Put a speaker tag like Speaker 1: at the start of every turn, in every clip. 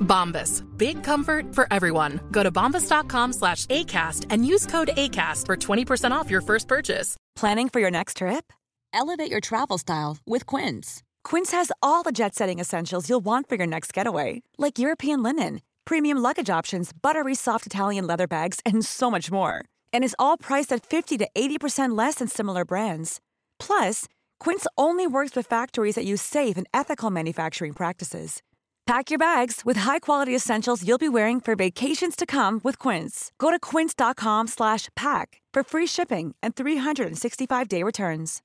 Speaker 1: Bombas. Big comfort for everyone. Go to bombas.com slash ACAST and use code ACAST for 20% off your first purchase.
Speaker 2: Planning for your next trip? Elevate your travel style with Quince. Quince has all the jet setting essentials you'll want for your next getaway, like European linen, premium luggage options, buttery soft Italian leather bags, and so much more. And is all priced at 50 to 80% less than similar brands. Plus, Quince only works with factories that use safe and ethical manufacturing practices. Pack your bags with high-quality essentials you'll be wearing for vacations to come with Quince. Go to quince.com slash pack for free shipping and 365-day returns.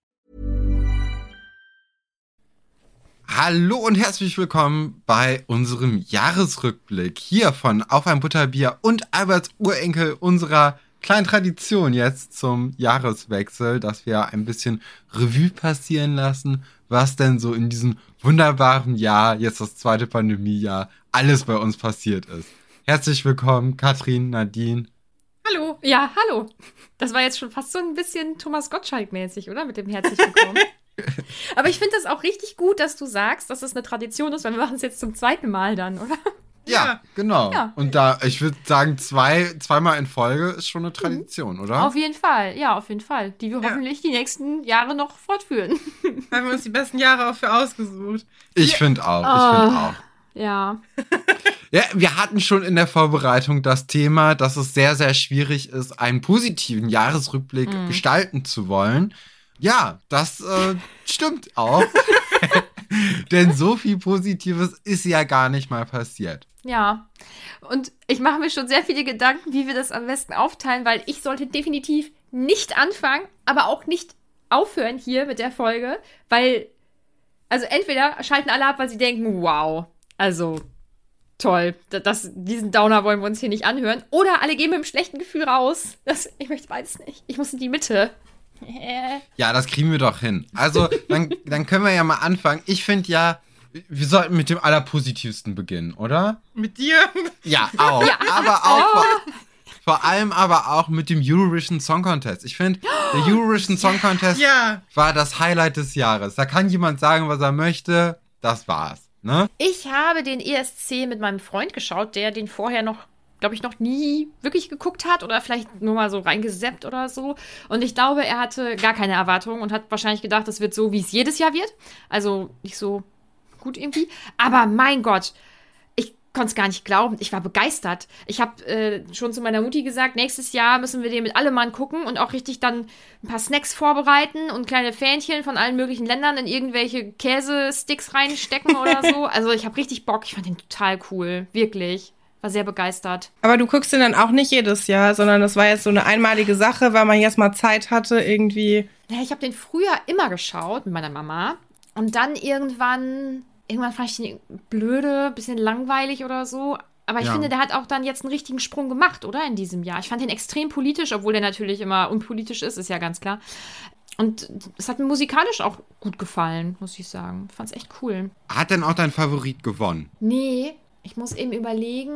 Speaker 3: Hallo und herzlich willkommen bei unserem Jahresrückblick hier von Auf ein Butterbier und Alberts Urenkel unserer kleinen Tradition jetzt zum Jahreswechsel, dass wir ein bisschen Revue passieren lassen, was denn so in diesem wunderbaren Jahr, jetzt das zweite Pandemiejahr, alles bei uns passiert ist. Herzlich willkommen, Katrin, Nadine.
Speaker 4: Hallo, ja, hallo. Das war jetzt schon fast so ein bisschen Thomas Gottschalk-mäßig, oder? Mit dem herzlich willkommen. Aber ich finde das auch richtig gut, dass du sagst, dass das eine Tradition ist, weil wir machen es jetzt zum zweiten Mal dann, oder?
Speaker 3: Ja, genau.
Speaker 4: Ja.
Speaker 3: Und da, ich würde sagen, zwei, zweimal in Folge ist schon eine Tradition, oder?
Speaker 4: Auf jeden Fall, ja, auf jeden Fall. Die wir hoffentlich die nächsten Jahre noch fortführen.
Speaker 5: Haben wir uns die besten Jahre auch für ausgesucht.
Speaker 3: Ich finde auch, ich finde auch.
Speaker 4: Ja.
Speaker 3: Ja, wir hatten schon in der Vorbereitung das Thema, dass es sehr, sehr schwierig ist, einen positiven Jahresrückblick gestalten zu wollen. Ja, das äh, stimmt auch. Denn so viel Positives ist ja gar nicht mal passiert.
Speaker 4: Ja. Und ich mache mir schon sehr viele Gedanken, wie wir das am besten aufteilen, weil ich sollte definitiv nicht anfangen, aber auch nicht aufhören hier mit der Folge, weil, also entweder schalten alle ab, weil sie denken, wow, also toll, da- das, diesen Downer wollen wir uns hier nicht anhören, oder alle gehen mit einem schlechten Gefühl raus. Das, ich möchte beides nicht. Ich muss in die Mitte.
Speaker 3: Ja, das kriegen wir doch hin. Also, dann, dann können wir ja mal anfangen. Ich finde ja, wir sollten mit dem Allerpositivsten beginnen, oder?
Speaker 5: Mit dir.
Speaker 3: Ja, auch. aber auch vor, vor allem aber auch mit dem Eurovision Song Contest. Ich finde, der Eurovision Song Contest
Speaker 5: Ja.
Speaker 3: war das Highlight des Jahres. Da kann jemand sagen, was er möchte. Das war's. Ne?
Speaker 4: Ich habe den ESC mit meinem Freund geschaut, der den vorher noch, glaube ich, noch nie wirklich geguckt hat oder vielleicht nur mal so reingeseppt oder so. Und ich glaube, er hatte gar keine Erwartungen und hat wahrscheinlich gedacht, es wird so, wie es jedes Jahr wird. Also nicht so gut irgendwie. Aber mein Gott, ich konnte es gar nicht glauben. Ich war begeistert. Ich habe äh, schon zu meiner Mutti gesagt, nächstes Jahr müssen wir den mit allem Mann gucken und auch richtig dann ein paar Snacks vorbereiten und kleine Fähnchen von allen möglichen Ländern in irgendwelche Käsesticks reinstecken oder so. Also ich habe richtig Bock. Ich fand den total cool. Wirklich. War sehr begeistert.
Speaker 5: Aber du guckst den dann auch nicht jedes Jahr, sondern das war jetzt so eine einmalige Sache, weil man jetzt mal Zeit hatte, irgendwie.
Speaker 4: Ja, ich habe den früher immer geschaut mit meiner Mama. Und dann irgendwann, irgendwann fand ich den blöde, bisschen langweilig oder so. Aber ich
Speaker 3: Ja.
Speaker 4: finde, der hat auch dann jetzt einen richtigen Sprung gemacht, oder? In diesem Jahr. Ich fand den extrem politisch, obwohl der natürlich immer unpolitisch ist, ist ja ganz klar. Und es hat mir musikalisch auch gut gefallen, muss ich sagen. Ich fand's echt cool.
Speaker 3: Hat denn auch dein Favorit gewonnen?
Speaker 4: Nee, ich muss eben überlegen.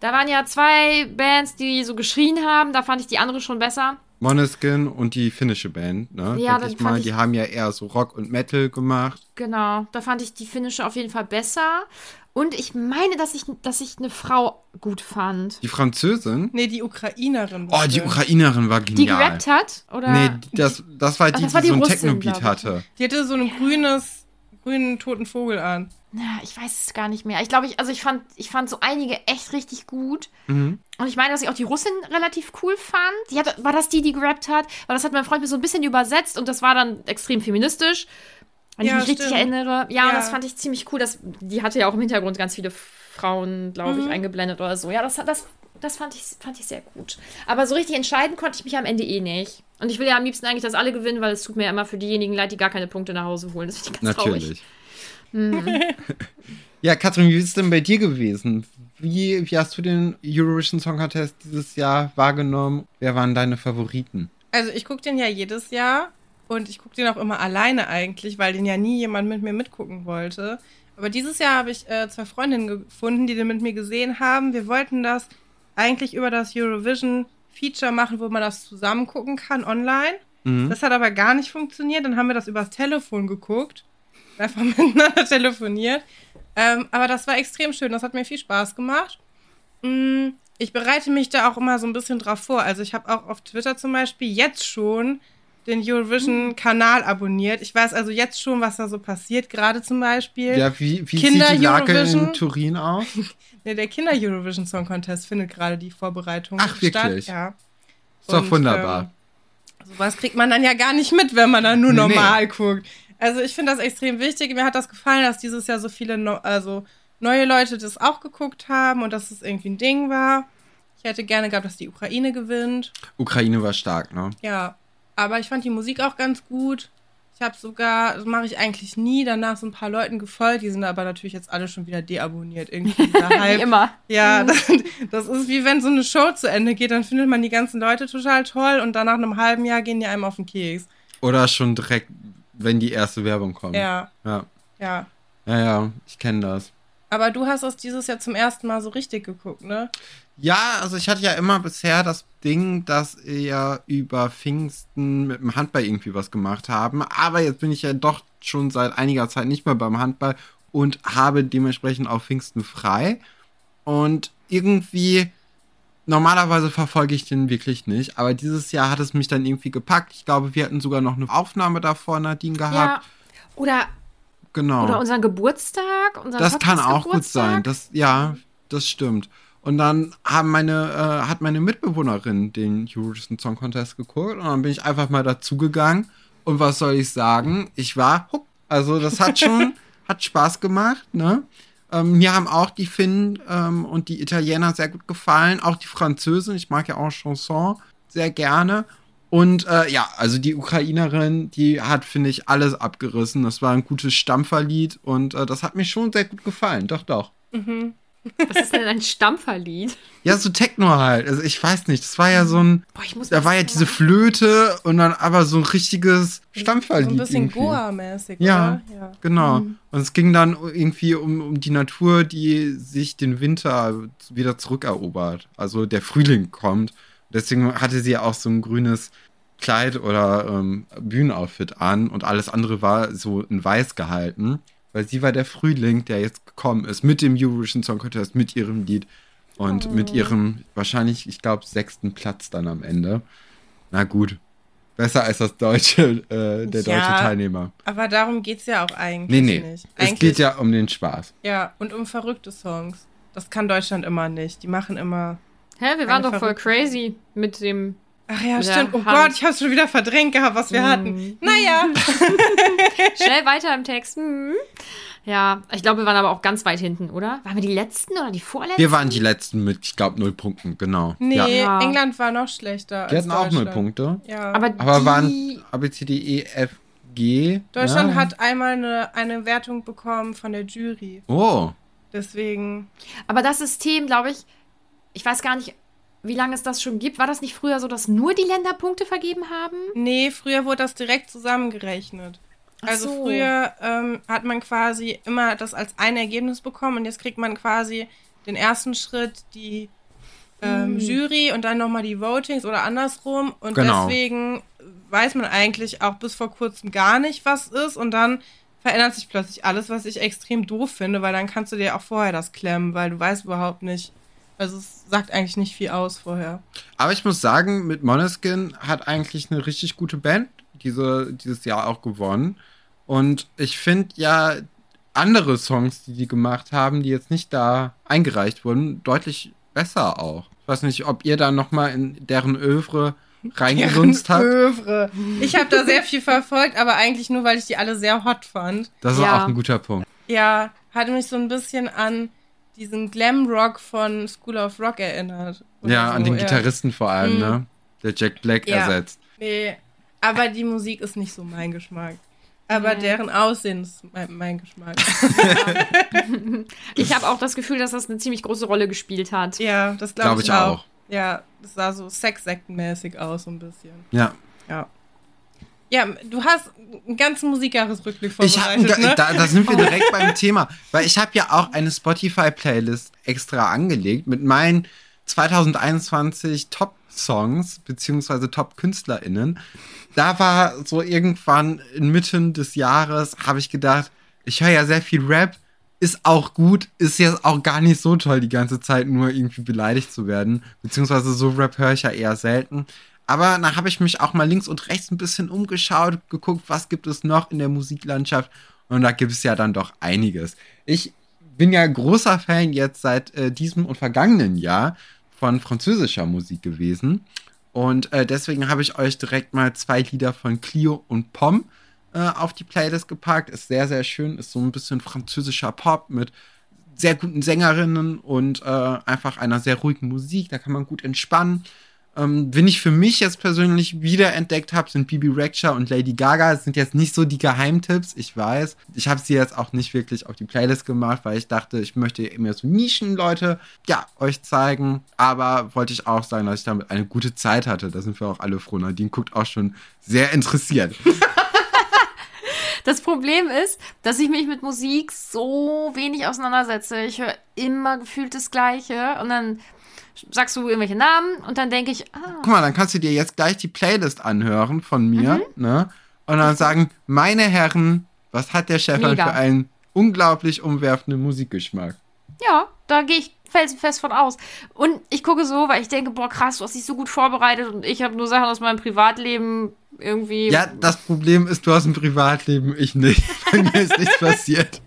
Speaker 4: Da waren ja zwei Bands, die so geschrien haben. Da fand ich die andere schon besser.
Speaker 3: Moneskin und die finnische Band, ne?
Speaker 4: Ja,
Speaker 3: Denk
Speaker 4: dann
Speaker 3: ich mal,
Speaker 4: ich-
Speaker 3: die haben ja eher so Rock und Metal gemacht.
Speaker 4: Genau, da fand ich die finnische auf jeden Fall besser. Und ich meine, dass ich, dass ich eine Frau gut fand.
Speaker 3: Die Französin?
Speaker 5: Nee, die Ukrainerin.
Speaker 3: Oh, die Ukrainerin war
Speaker 4: Die
Speaker 3: genial.
Speaker 4: gerappt hat? Oder?
Speaker 3: Nee, das, das war die,
Speaker 4: das war
Speaker 3: die,
Speaker 4: die
Speaker 3: so ein Techno-Beat hatte.
Speaker 5: Die hatte so ein grünes, grünen toten Vogel an.
Speaker 4: Na, ich weiß es gar nicht mehr. Ich glaube, ich, also ich fand, ich fand so einige echt richtig gut.
Speaker 3: Mhm.
Speaker 4: Und ich meine, dass ich auch die Russin relativ cool fand. Die hat, war das die, die gerappt hat? Weil das hat mein Freund mir so ein bisschen übersetzt und das war dann extrem feministisch. Wenn
Speaker 5: Ja,
Speaker 4: ich mich richtig
Speaker 5: stimmt.
Speaker 4: erinnere. Ja,
Speaker 5: Ja.
Speaker 4: und das fand ich ziemlich cool. Das, die hatte ja auch im Hintergrund ganz viele Frauen, glaube
Speaker 5: Mhm.
Speaker 4: ich, eingeblendet oder so. Ja, das, das, das fand, ich, fand ich sehr gut. Aber so richtig entscheiden konnte ich mich am Ende eh nicht. Und ich will ja am liebsten eigentlich, dass alle gewinnen, weil es tut mir ja immer für diejenigen leid, die gar keine Punkte nach Hause holen. Das finde ich ganz traurig.
Speaker 3: Natürlich. ja, Katrin, wie ist es denn bei dir gewesen? Wie, wie hast du den Eurovision Song Contest dieses Jahr wahrgenommen? Wer waren deine Favoriten?
Speaker 5: Also ich gucke den ja jedes Jahr und ich gucke den auch immer alleine eigentlich, weil den ja nie jemand mit mir mitgucken wollte. Aber dieses Jahr habe ich äh, zwei Freundinnen gefunden, die den mit mir gesehen haben. Wir wollten das eigentlich über das Eurovision Feature machen, wo man das zusammen gucken kann online.
Speaker 3: Mhm.
Speaker 5: Das hat aber gar nicht funktioniert. Dann haben wir das übers Telefon geguckt. Einfach miteinander telefoniert. Ähm, aber das war extrem schön. Das hat mir viel Spaß gemacht. Mm, Ich bereite mich da auch immer so ein bisschen drauf vor. Also ich habe auch auf Twitter zum Beispiel jetzt schon den Eurovision-Kanal abonniert. Ich weiß also jetzt schon, was da so passiert. Gerade zum Beispiel.
Speaker 3: Ja, wie, wie
Speaker 5: Kinder
Speaker 3: sieht die Lage in
Speaker 5: Eurovision.
Speaker 3: Turin aus?
Speaker 5: Nee, der Kinder-Eurovision Song Contest findet gerade die Vorbereitung
Speaker 3: Ach, wirklich?
Speaker 5: statt. Ja.
Speaker 3: Ist doch
Speaker 5: Und,
Speaker 3: wunderbar.
Speaker 5: Ähm, sowas kriegt man dann ja gar nicht mit, wenn man dann nur
Speaker 3: Nee,
Speaker 5: normal guckt. Also ich finde das extrem wichtig. Mir hat das gefallen, dass dieses Jahr so viele no also neue Leute das auch geguckt haben und dass es irgendwie ein Ding war. Ich hätte gerne gehabt, dass die Ukraine gewinnt.
Speaker 3: Ukraine war stark, ne?
Speaker 5: Ja, aber ich fand die Musik auch ganz gut. Ich habe sogar, das mache ich eigentlich nie, danach so ein paar Leuten gefolgt. Die sind aber natürlich jetzt alle schon wieder deabonniert. Irgendwie.
Speaker 4: Wie immer.
Speaker 5: Ja, das, das ist wie wenn so eine Show zu Ende geht, dann findet man die ganzen Leute total toll und dann nach einem halben Jahr gehen die einem auf den Keks.
Speaker 3: Oder schon direkt, wenn die erste Werbung kommt.
Speaker 5: Ja,
Speaker 3: Ja,
Speaker 5: ja.
Speaker 3: ja, ja ich kenne das.
Speaker 5: Aber du hast das dieses Jahr zum ersten Mal so richtig geguckt, ne?
Speaker 3: Ja, also ich hatte ja immer bisher das Ding, dass wir über Pfingsten mit dem Handball irgendwie was gemacht haben. Aber jetzt bin ich ja doch schon seit einiger Zeit nicht mehr beim Handball und habe dementsprechend auch Pfingsten frei. Und irgendwie, normalerweise verfolge ich den wirklich nicht. Aber dieses Jahr hat es mich dann irgendwie gepackt. Ich glaube, wir hatten sogar noch eine Aufnahme davor, Nadine,
Speaker 4: Ja.
Speaker 3: gehabt.
Speaker 4: Oder,
Speaker 3: Genau.
Speaker 4: oder unseren Geburtstag. Unseren
Speaker 3: Das kann auch gut sein. Das, ja, das stimmt. Und dann haben meine, äh, hat meine Mitbewohnerin den Eurovision Song Contest geguckt und dann bin ich einfach mal dazugegangen. Und was soll ich sagen? Ich war hook. Also das hat schon, hat Spaß gemacht, ne? Ähm, mir haben auch die Finnen ähm, und die Italiener sehr gut gefallen. Auch die Französin. Ich mag ja auch Chanson sehr gerne. Und äh, ja, also die Ukrainerin, die hat, finde ich, alles abgerissen. Das war ein gutes Stampferlied und äh, das hat mir schon sehr gut gefallen. Doch, doch.
Speaker 4: Was ist denn ein Stampferlied?
Speaker 3: Ja, so Techno halt. Also ich weiß nicht, das war ja so ein.
Speaker 4: Boah, ich muss
Speaker 3: Da war ja diese. Flöte und dann aber so ein richtiges Stampferlied.
Speaker 5: So ein bisschen
Speaker 3: irgendwie.
Speaker 5: Goa-mäßig,
Speaker 3: Ja?
Speaker 5: Ja.
Speaker 3: genau. Und es ging dann irgendwie um, um die Natur, die sich den Winter wieder zurückerobert. Also der Frühling kommt. Deswegen hatte sie ja auch so ein grünes Kleid oder ähm, Bühnenoutfit an und alles andere war so in weiß gehalten. Weil sie war der Frühling, der jetzt gekommen ist mit dem Eurovision Song Contest, mit ihrem Lied und mit ihrem wahrscheinlich, ich glaube, sechsten Platz dann am Ende. Na gut. Besser als das deutsche, äh, der
Speaker 5: Ja.
Speaker 3: deutsche Teilnehmer.
Speaker 5: Aber darum geht's ja auch eigentlich
Speaker 3: Nee, nee.
Speaker 5: nicht.
Speaker 3: Es
Speaker 5: Eigentlich,
Speaker 3: geht ja um den Spaß.
Speaker 5: Ja, und um verrückte Songs. Das kann Deutschland immer nicht. Die machen immer.
Speaker 4: Hä, wir waren doch voll crazy mit dem.
Speaker 5: Ach ja, stimmt. Oh
Speaker 4: Hand.
Speaker 5: Gott, ich hab's schon wieder verdrängt gehabt, was wir
Speaker 4: Mhm.
Speaker 5: hatten. Naja.
Speaker 4: Schnell weiter im Text. Hm. Ja, ich glaube, wir waren aber auch ganz weit hinten, oder? Waren wir die letzten oder die vorletzten?
Speaker 3: Wir waren die letzten mit, ich glaube, null Punkten, genau.
Speaker 5: Nee,
Speaker 3: Ja.
Speaker 4: Ja.
Speaker 5: England war noch schlechter.
Speaker 3: Die
Speaker 5: als
Speaker 3: hatten auch null. Punkte.
Speaker 5: Ja.
Speaker 4: aber
Speaker 3: Aber
Speaker 4: die,
Speaker 3: waren A, B, C, D, E, F, G.
Speaker 5: Deutschland
Speaker 3: ja.
Speaker 5: hat einmal eine, eine Wertung bekommen von der Jury.
Speaker 3: Oh.
Speaker 5: Deswegen.
Speaker 4: Aber das System, glaube ich, ich weiß gar nicht, wie lange es das schon gibt. War das nicht früher so, dass nur die Länder Punkte vergeben haben?
Speaker 5: Nee, früher wurde das direkt zusammengerechnet.
Speaker 4: Ach
Speaker 5: Also
Speaker 4: so.
Speaker 5: früher ähm, hat man quasi immer das als ein Ergebnis bekommen und jetzt kriegt man quasi den ersten Schritt die ähm, Jury und dann nochmal die Votings oder andersrum. Und
Speaker 3: Genau.
Speaker 5: deswegen weiß man eigentlich auch bis vor kurzem gar nicht, was ist. Und dann verändert sich plötzlich alles, was ich extrem doof finde, weil dann kannst du dir auch vorher das klemmen, weil du weißt überhaupt nicht. Also es sagt eigentlich nicht viel aus vorher.
Speaker 3: Aber ich muss sagen, mit Moneskin hat eigentlich eine richtig gute Band diese, dieses Jahr auch gewonnen. Und ich finde ja andere Songs, die die gemacht haben, die jetzt nicht da eingereicht wurden, deutlich besser auch. Ich weiß nicht, ob ihr da noch mal in deren Övre reingelunzt habt.
Speaker 5: Övre. Ich habe da sehr viel verfolgt, aber eigentlich nur, weil ich die alle sehr hot fand.
Speaker 3: Das ist
Speaker 4: Ja.
Speaker 3: auch ein guter Punkt.
Speaker 5: Ja, hat mich so ein bisschen an diesen Glam-Rock von School of Rock erinnert.
Speaker 3: Ja,
Speaker 5: so,
Speaker 3: an den
Speaker 5: ja.
Speaker 3: Gitarristen vor allem,
Speaker 5: Mhm.
Speaker 3: ne? Der Jack Black
Speaker 5: Ja.
Speaker 3: ersetzt.
Speaker 5: Nee, aber die Musik ist nicht so mein Geschmack. Aber deren Aussehen ist mein, mein Geschmack.
Speaker 4: Ich habe auch das Gefühl, dass das eine ziemlich große Rolle gespielt hat.
Speaker 5: ja, das glaube
Speaker 3: Glaub
Speaker 5: ich,
Speaker 3: ich
Speaker 5: auch.
Speaker 3: auch.
Speaker 5: Ja, das sah so Sexsektenmäßig aus, so ein bisschen.
Speaker 3: Ja.
Speaker 5: Ja. Ja, du hast einen ganzen Musikjahresrückblick
Speaker 3: Ich hab,
Speaker 5: vorbereitet, ne?
Speaker 3: da, da sind wir direkt beim Thema, weil ich habe ja auch eine Spotify-Playlist extra angelegt mit meinen 2021 Top-Songs beziehungsweise Top-KünstlerInnen. Da war so irgendwann inmitten des Jahres, habe ich gedacht, ich höre ja sehr viel Rap, ist auch gut, ist jetzt auch gar nicht so toll, die ganze Zeit nur irgendwie beleidigt zu werden. Beziehungsweise so Rap höre ich ja eher selten. Aber dann habe ich mich auch mal links und rechts ein bisschen umgeschaut, geguckt, was gibt es noch in der Musiklandschaft. Und da gibt es ja dann doch einiges. Ich bin ja großer Fan jetzt seit äh, diesem und vergangenen Jahr von französischer Musik gewesen. Und äh, deswegen habe ich euch direkt mal zwei Lieder von Clio und Pom äh, auf die Playlist gepackt. Ist sehr, sehr schön. Ist so ein bisschen französischer Pop mit sehr guten Sängerinnen und äh, einfach einer sehr ruhigen Musik. Da kann man gut entspannen. Ähm, wen ich für mich jetzt persönlich wiederentdeckt habe, sind Bibi Rexha und Lady Gaga. Das sind jetzt nicht so die Geheimtipps, ich weiß. Ich habe sie jetzt auch nicht wirklich auf die Playlist gemacht, weil ich dachte, ich möchte immer so Nischenleute, ja, euch zeigen. Aber wollte ich auch sagen, dass ich damit eine gute Zeit hatte. Da sind wir auch alle froh. Nadine guckt auch schon sehr interessiert.
Speaker 4: Das Problem ist, dass ich mich mit Musik so wenig auseinandersetze. Ich höre immer gefühlt das Gleiche und dann sagst du irgendwelche Namen und dann denke ich, ah,
Speaker 3: Guck mal, dann kannst du dir jetzt gleich die Playlist anhören von mir, ne? Und dann sagen, meine Herren, was hat der Chef für einen unglaublich umwerfenden Musikgeschmack?
Speaker 4: ja, da gehe ich felsenfest von aus. Und ich gucke so, weil ich denke, boah, krass, du hast dich so gut vorbereitet und ich habe nur Sachen aus meinem Privatleben irgendwie.
Speaker 3: Ja, das Problem ist, du hast ein Privatleben, ich nicht. Bei mir ist nichts passiert.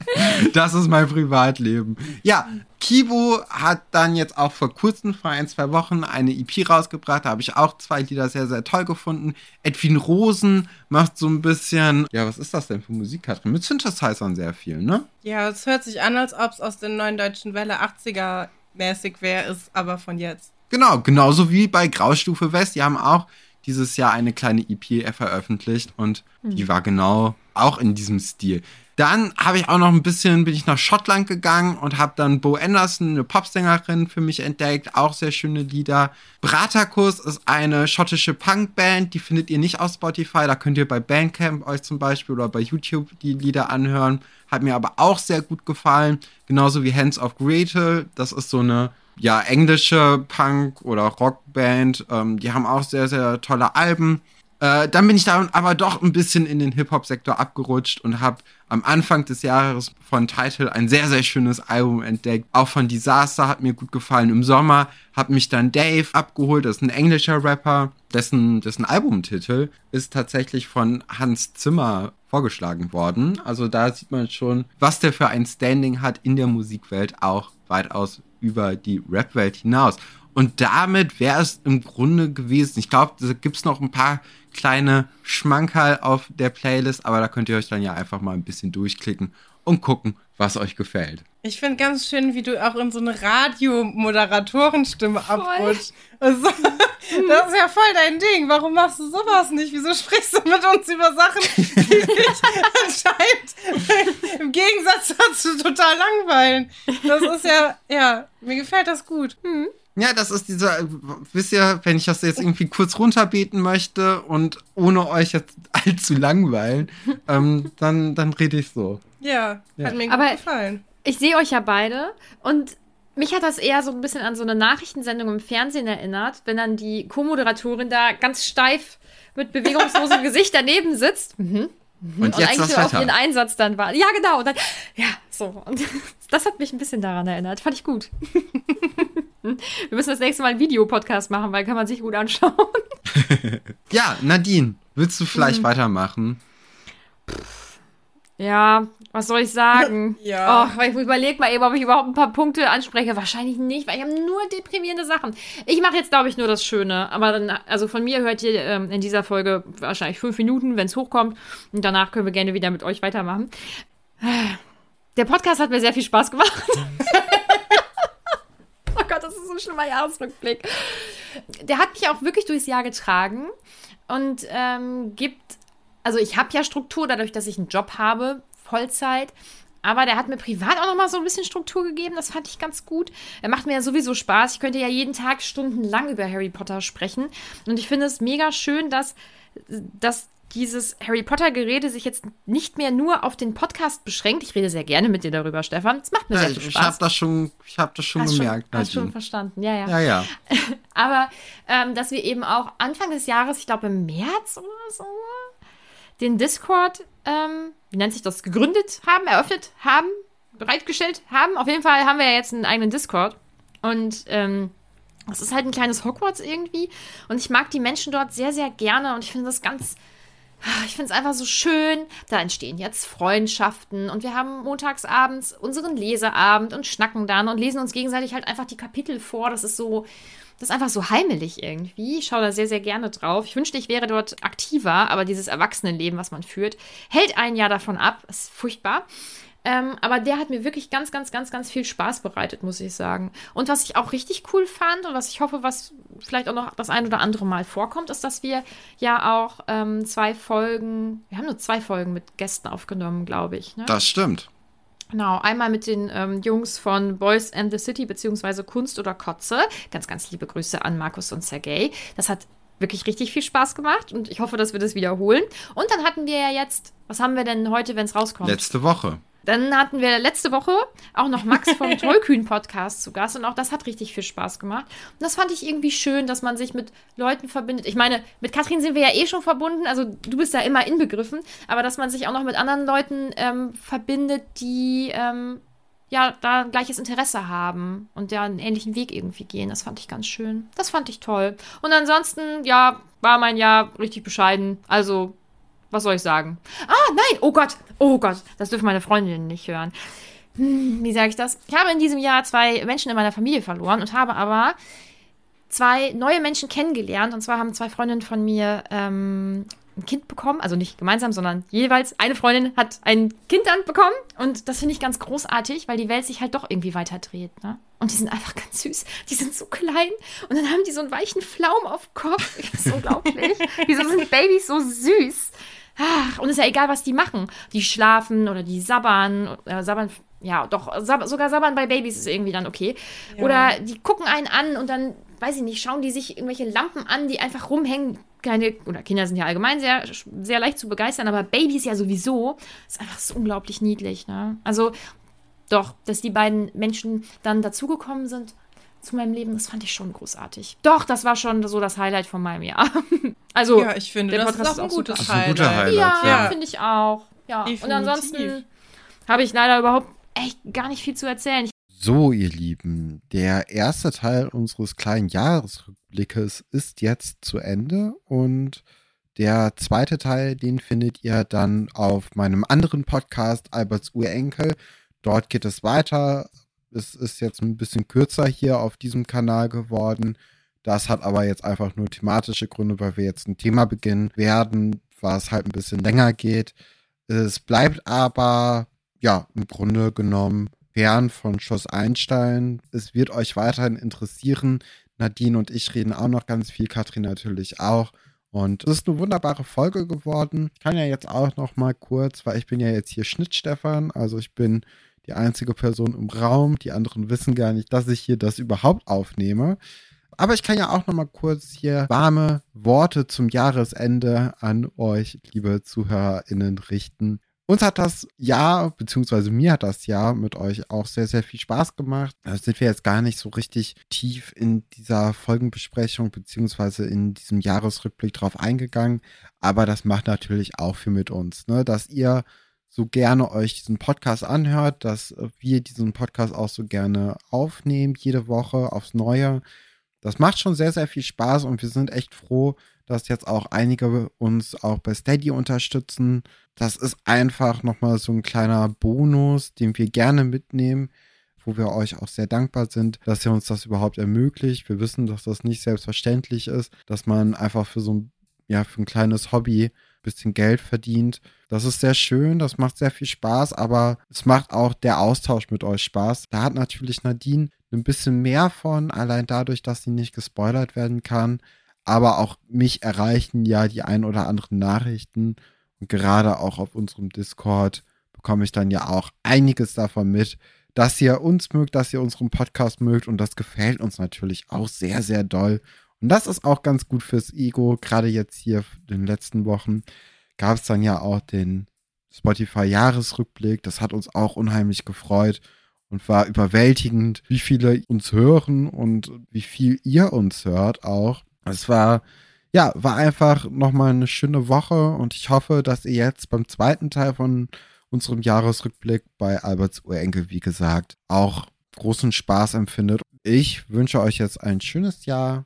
Speaker 3: Das ist mein Privatleben. Ja, Kibo hat dann jetzt auch vor kurzem, vor ein, zwei Wochen, eine EP rausgebracht. Da habe ich auch zwei Lieder sehr, sehr toll gefunden. Edwin Rosen macht so ein bisschen, ja, was ist das denn für Musik, Katrin? Mit Synthesizern sehr viel, ne?
Speaker 5: Ja, es hört sich an, als ob es aus der neuen deutschen Welle 80er mäßig wäre, ist aber von jetzt.
Speaker 3: Genau, genauso wie bei Graustufe West. Die haben auch dieses Jahr eine kleine EP veröffentlicht und die war genau auch in diesem Stil. Dann habe ich auch noch ein bisschen, bin ich nach Schottland gegangen und habe dann Bo Anderson, eine Popsängerin, für mich entdeckt. Auch sehr schöne Lieder. Bratakus ist eine schottische Punkband, die findet ihr nicht auf Spotify. Da könnt ihr bei Bandcamp euch zum Beispiel oder bei YouTube die Lieder anhören. Hat mir aber auch sehr gut gefallen. Genauso wie Hands of Gretel. Das ist so eine ja, englische Punk- oder Rockband. Ähm, die haben auch sehr, sehr tolle Alben. Äh, dann bin ich da aber doch ein bisschen in den Hip-Hop-Sektor abgerutscht und habe am Anfang des Jahres von Title ein sehr, sehr schönes Album entdeckt. Auch von Disaster hat mir gut gefallen. Im Sommer hat mich dann Dave abgeholt, das ist ein englischer Rapper, dessen, dessen Albumtitel ist tatsächlich von Hans Zimmer vorgeschlagen worden. Also da sieht man schon, was der für ein Standing hat in der Musikwelt, auch weitaus über die Rap-Welt hinaus. Und damit wäre es im Grunde gewesen. Ich glaube, da gibt es noch ein paar kleine Schmankerl auf der Playlist, aber da könnt ihr euch dann ja einfach mal ein bisschen durchklicken und gucken, was euch gefällt.
Speaker 5: Ich finde ganz schön, wie du auch in so eine Radiomoderatorenstimme abrutscht. Also, das ist ja voll dein Ding. Warum machst du sowas nicht? Wieso sprichst du mit uns über Sachen, die dich anscheinend im Gegensatz dazu total langweilen? Das ist ja, ja, mir gefällt das gut.
Speaker 3: Ja, das ist dieser, wisst ihr, wenn ich das jetzt irgendwie kurz runterbeten möchte und ohne euch jetzt allzu langweilen, ähm, dann, dann rede ich so.
Speaker 5: Ja,
Speaker 3: Ja.
Speaker 5: hat mir gut
Speaker 4: Aber-
Speaker 5: gefallen.
Speaker 4: Ich sehe euch ja beide und mich hat das eher so ein bisschen an so eine Nachrichtensendung im Fernsehen erinnert, wenn dann die Co-Moderatorin da ganz steif mit bewegungslosem Gesicht daneben sitzt. Mhm.
Speaker 3: Und,
Speaker 4: Und
Speaker 3: jetzt
Speaker 4: eigentlich
Speaker 3: das
Speaker 4: so auf ihren Einsatz dann war. Ja, genau. Und dann, ja, so. Und das hat mich ein bisschen daran erinnert. Fand ich gut. Wir müssen das nächste Mal einen Videopodcast machen, weil kann man sich gut anschauen.
Speaker 3: Ja, Nadine, willst du vielleicht weitermachen?
Speaker 4: Ja, was soll ich sagen?
Speaker 5: Ja.
Speaker 4: Oh, ich überlege mal eben, ob ich überhaupt ein paar Punkte anspreche. Wahrscheinlich nicht, weil ich habe nur deprimierende Sachen. Ich mache jetzt, glaube ich, nur das Schöne. Aber dann, also von mir hört ihr ähm, in dieser Folge wahrscheinlich fünf Minuten, wenn es hochkommt. Und danach können wir gerne wieder mit euch weitermachen. Der Podcast hat mir sehr viel Spaß gemacht. oh Gott, das ist so ein schlimmer Jahresrückblick. Der hat mich auch wirklich durchs Jahr getragen und ähm, gibt, also ich habe ja Struktur dadurch, dass ich einen Job habe, Vollzeit. Aber der hat mir privat auch noch mal so ein bisschen Struktur gegeben. Das fand ich ganz gut. Er macht mir ja sowieso Spaß. Ich könnte ja jeden Tag stundenlang über Harry Potter sprechen. Und ich finde es mega schön, dass, dass dieses Harry Potter-Gerede sich jetzt nicht mehr nur auf den Podcast beschränkt. Ich rede sehr gerne mit dir darüber, Stefan. Es macht mir
Speaker 3: Ja,
Speaker 4: sehr
Speaker 3: ich
Speaker 4: viel
Speaker 3: ich
Speaker 4: Spaß.
Speaker 3: habe das schon, ich hab das schon
Speaker 4: hast
Speaker 3: gemerkt,
Speaker 4: schon, hast schon verstanden, ja, ja.
Speaker 3: Ja, ja.
Speaker 4: Aber ähm, dass wir eben auch Anfang des Jahres, ich glaube im März oder so, den Discord, ähm, wie nennt sich das, gegründet haben, eröffnet haben, bereitgestellt haben. Auf jeden Fall haben wir ja jetzt einen eigenen Discord. Und ähm, es ist halt ein kleines Hogwarts irgendwie. Und ich mag die Menschen dort sehr, sehr gerne. Und ich finde das ganz. Ich finde es einfach so schön. Da entstehen jetzt Freundschaften und wir haben montags abends unseren Leseabend und schnacken dann und lesen uns gegenseitig halt einfach die Kapitel vor. Das ist so, das ist einfach so heimelig irgendwie. Ich schaue da sehr, sehr gerne drauf. Ich wünschte, ich wäre dort aktiver, aber dieses Erwachsenenleben, was man führt, hält ein Jahr davon ab. Ist furchtbar. Ähm, aber der hat mir wirklich ganz, ganz, ganz, ganz viel Spaß bereitet, muss ich sagen. Und was ich auch richtig cool fand und was ich hoffe, was vielleicht auch noch das ein oder andere Mal vorkommt, ist, dass wir ja auch ähm, zwei Folgen, wir haben nur zwei Folgen mit Gästen aufgenommen, glaube ich. Ne?
Speaker 3: Das stimmt.
Speaker 4: Genau, einmal mit den ähm, Jungs von Boys and the City, beziehungsweise Kunst oder Kotze. Ganz, ganz liebe Grüße an Markus und Sergej. Das hat wirklich richtig viel Spaß gemacht und ich hoffe, dass wir das wiederholen. Und dann hatten wir ja jetzt, was haben wir denn heute, wenn es rauskommt?
Speaker 3: Letzte Woche.
Speaker 4: Dann hatten wir letzte Woche auch noch Max vom Tollkühn-Podcast zu Gast und auch das hat richtig viel Spaß gemacht. Und das fand ich irgendwie schön, dass man sich mit Leuten verbindet. Ich meine, mit Katrin sind wir ja eh schon verbunden, also du bist da immer inbegriffen, aber dass man sich auch noch mit anderen Leuten ähm, verbindet, die ähm, ja da ein gleiches Interesse haben und ja einen ähnlichen Weg irgendwie gehen. Das fand ich ganz schön. Das fand ich toll. Und ansonsten, ja, war mein Jahr richtig bescheiden. Also was soll ich sagen? Ah, nein, oh Gott, oh Gott, das dürfen meine Freundinnen nicht hören. Hm, wie sage ich das? Ich habe in diesem Jahr zwei Menschen in meiner Familie verloren und habe aber zwei neue Menschen kennengelernt. Und zwar haben zwei Freundinnen von mir ähm, ein Kind bekommen. Also nicht gemeinsam, sondern jeweils eine Freundin hat ein Kind dann bekommen. Und das finde ich ganz großartig, weil die Welt sich halt doch irgendwie weiter dreht. Ne? Und die sind einfach ganz süß. Die sind so klein. Und dann haben die so einen weichen Flaum auf dem Kopf. Das ist unglaublich. Wieso sind Babys so süß? Ach, und ist ja egal, was die machen. Die schlafen oder die sabbern. Äh, sabbern ja, doch, sab sogar sabbern bei Babys ist irgendwie dann okay. Oder die gucken einen an und dann, weiß ich nicht, schauen die sich irgendwelche Lampen an, die einfach rumhängen. Kleine, oder Kinder sind ja allgemein sehr, sehr leicht zu begeistern, aber Babys ja sowieso. ist einfach so unglaublich niedlich, ne? Also, doch, dass die beiden Menschen dann dazugekommen sind zu meinem Leben, das fand ich schon großartig. Doch, das war schon so das Highlight von meinem Jahr. Also,
Speaker 5: Ja, ich finde,
Speaker 4: der
Speaker 5: das
Speaker 4: Podcast
Speaker 5: ist auch ein
Speaker 4: super.
Speaker 5: gutes
Speaker 3: Das ist ein
Speaker 5: Highlight.
Speaker 3: guter Highlight.
Speaker 4: Ja,
Speaker 3: ja.
Speaker 4: finde ich auch. Ja. Und ansonsten habe ich leider überhaupt echt gar nicht viel zu erzählen. Ich
Speaker 3: So, ihr Lieben, der erste Teil unseres kleinen Jahresrückblickes ist jetzt zu Ende und der zweite Teil, den findet ihr dann auf meinem anderen Podcast, Alberts Urenkel. Dort geht es weiter. Es ist jetzt ein bisschen kürzer hier auf diesem Kanal geworden. Das hat aber jetzt einfach nur thematische Gründe, weil wir jetzt ein Thema beginnen werden, was halt ein bisschen länger geht. Es bleibt aber, ja, im Grunde genommen fern von Schloss Einstein. Es wird euch weiterhin interessieren. Nadine und ich reden auch noch ganz viel, Katrin natürlich auch. Und es ist eine wunderbare Folge geworden. Ich kann ja jetzt auch noch mal kurz, weil ich bin ja jetzt hier Schnittstefan, also ich bin die einzige Person im Raum. Die anderen wissen gar nicht, dass ich hier das überhaupt aufnehme. Aber ich kann ja auch noch mal kurz hier warme Worte zum Jahresende an euch, liebe ZuhörerInnen, richten. Uns hat das Jahr, beziehungsweise mir hat das Jahr mit euch auch sehr, sehr viel Spaß gemacht. Da sind wir jetzt gar nicht so richtig tief in dieser Folgenbesprechung, beziehungsweise in diesem Jahresrückblick drauf eingegangen. Aber das macht natürlich auch viel mit uns, ne? dass ihr so gerne euch diesen Podcast anhört, dass wir diesen Podcast auch so gerne aufnehmen, jede Woche aufs Neue. Das macht schon sehr, sehr viel Spaß und wir sind echt froh, dass jetzt auch einige uns auch bei Steady unterstützen. Das ist einfach nochmal so ein kleiner Bonus, den wir gerne mitnehmen, wo wir euch auch sehr dankbar sind, dass ihr uns das überhaupt ermöglicht. Wir wissen, dass das nicht selbstverständlich ist, dass man einfach für so ein, ja, für ein kleines Hobby bisschen Geld verdient. Das ist sehr schön, das macht sehr viel Spaß, aber es macht auch der Austausch mit euch Spaß. Da hat natürlich Nadine ein bisschen mehr von, allein dadurch, dass sie nicht gespoilert werden kann. Aber auch mich erreichen ja die ein oder anderen Nachrichten. Und gerade auch auf unserem Discord bekomme ich dann ja auch einiges davon mit, dass ihr uns mögt, dass ihr unseren Podcast mögt. Und das gefällt uns natürlich auch sehr, sehr doll. Und das ist auch ganz gut fürs Ego. Gerade jetzt hier in den letzten Wochen gab es dann ja auch den Spotify-Jahresrückblick. Das hat uns auch unheimlich gefreut und war überwältigend, wie viele uns hören und wie viel ihr uns hört auch. Es war, ja, war einfach nochmal eine schöne Woche und ich hoffe, dass ihr jetzt beim zweiten Teil von unserem Jahresrückblick bei Alberts Urenkel, wie gesagt, auch großen Spaß empfindet. Ich wünsche euch jetzt ein schönes Jahr